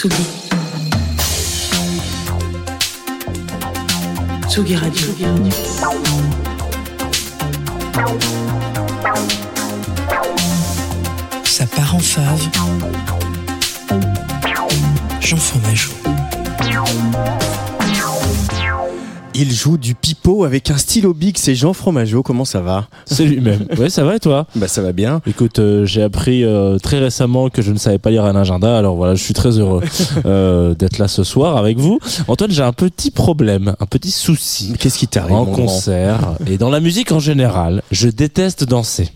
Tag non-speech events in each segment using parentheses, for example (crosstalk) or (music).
Tsugi. Tsugi Radio. Ça part en fave. Jean Fromageau. Il joue du pipeau avec un stylo big, c'est Jean Fromageau, comment ça va C'est lui-même. (laughs) Ouais, ça va et toi Bah ça va bien. Écoute, euh, j'ai appris euh, très récemment que je ne savais pas lire un agenda, alors voilà, je suis très heureux (laughs) euh, d'être là ce soir avec vous. Antoine, j'ai un petit problème, un petit souci Qu'est-ce qui t'arrive en concert et dans la musique en général. Je déteste danser.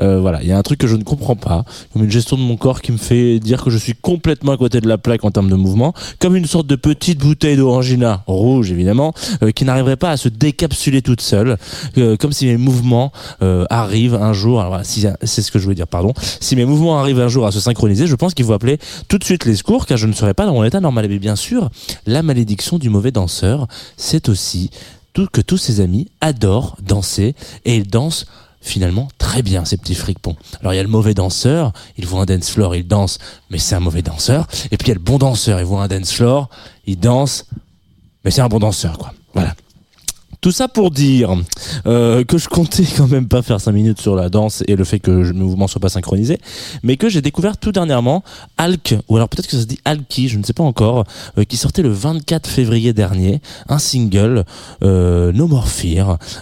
Euh, voilà, il y a un truc que je ne comprends pas, comme une gestion de mon corps qui me fait dire que je suis complètement à côté de la plaque en termes de mouvement, comme une sorte de petite bouteille d'orangina, rouge évidemment, euh, qui n'arriverait pas à se décapsuler toute seule, euh, comme si mes mouvements arrivent un jour, alors si, c'est ce que je voulais dire, pardon, si mes mouvements arrivent un jour à se synchroniser, je pense qu'il faut appeler tout de suite les secours, car je ne serai pas dans mon état normal. Mais bien sûr, la malédiction du mauvais danseur, c'est aussi que tous ses amis adorent danser, et ils dansent finalement très bien ces petits fricpons. Alors il y a le mauvais danseur, il voit un dance floor, il danse, mais c'est un mauvais danseur. Et puis il y a le bon danseur, il voit un dance floor, il danse, mais c'est un bon danseur quoi. Voilà. Tout ça pour dire euh, que je comptais (laughs) quand même pas faire 5 minutes sur la danse et le fait que mes mouvements soient pas synchronisés, mais que j'ai découvert tout dernièrement Alk, ou alors peut-être que ça se dit Alki, je ne sais pas encore, euh, qui sortait le 24 février dernier, un single, euh, No More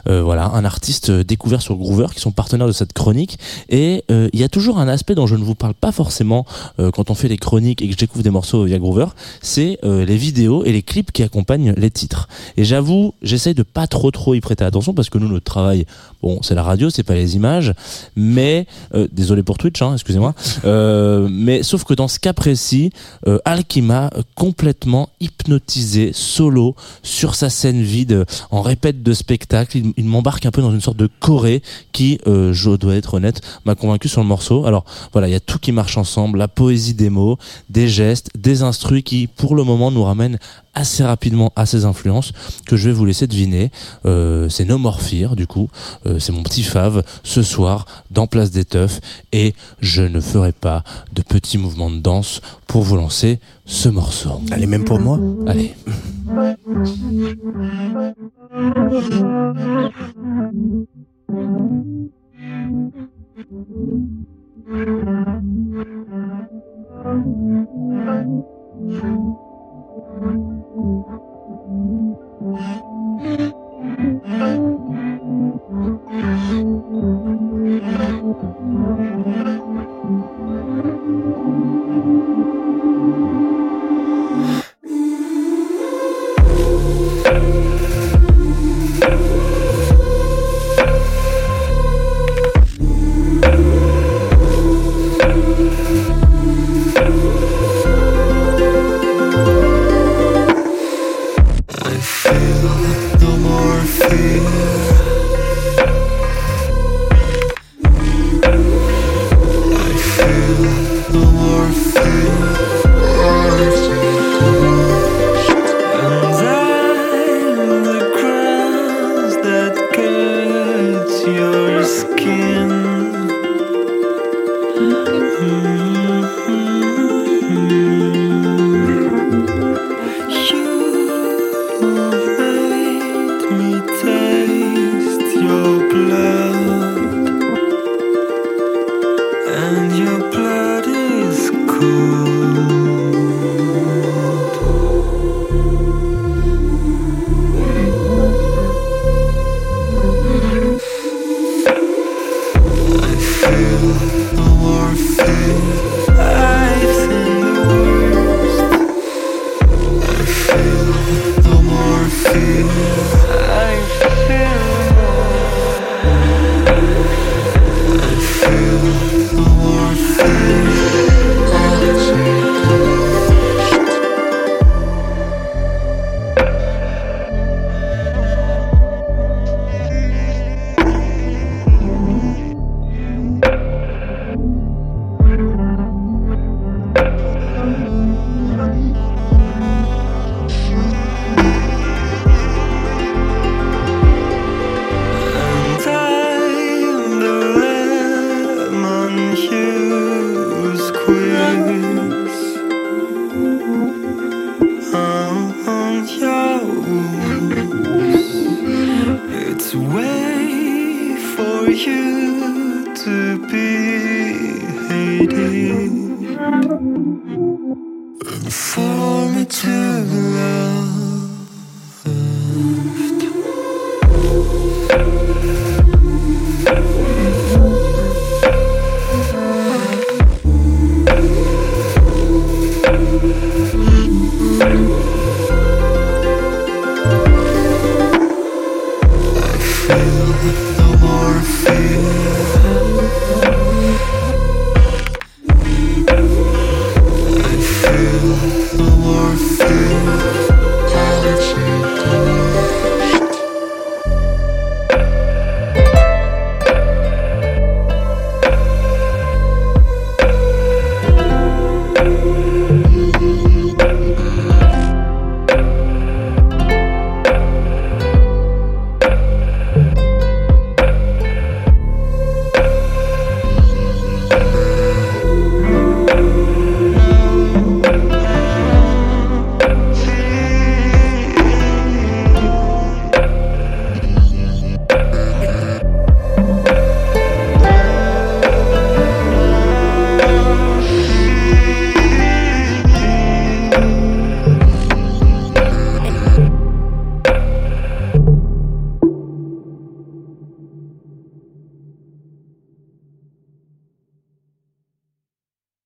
euh, voilà, un artiste découvert sur Groover, qui sont partenaires de cette chronique, et il y a toujours un aspect dont je ne vous parle pas forcément quand on fait les chroniques et que je découvre des morceaux via Groover, c'est les vidéos et les clips qui accompagnent les titres. Et j'avoue, j'essaye de pas trop trop y prêter attention parce que nous, notre travail, bon, c'est la radio, c'est pas les images, mais euh, désolé pour Twitch, hein, excusez-moi. Euh, mais sauf que dans ce cas précis, euh, Al qui m'a complètement hypnotisé solo sur sa scène vide en répète de spectacle. Il, m'embarque un peu dans une sorte de choré qui, euh, je dois être honnête, m'a convaincu sur le morceau. Alors voilà, il y a tout qui marche ensemble, la poésie des mots, des gestes, des instrus qui, pour le moment, nous ramènent assez rapidement à ces influences que je vais vous laisser deviner. Euh, c'est No More Fear, du coup. Euh, c'est mon petit fave ce soir dans Place des Teufs et je ne ferai pas de petits mouvements de danse pour vous lancer ce morceau. Allez, même pour moi Allez. (laughs) no For me to the.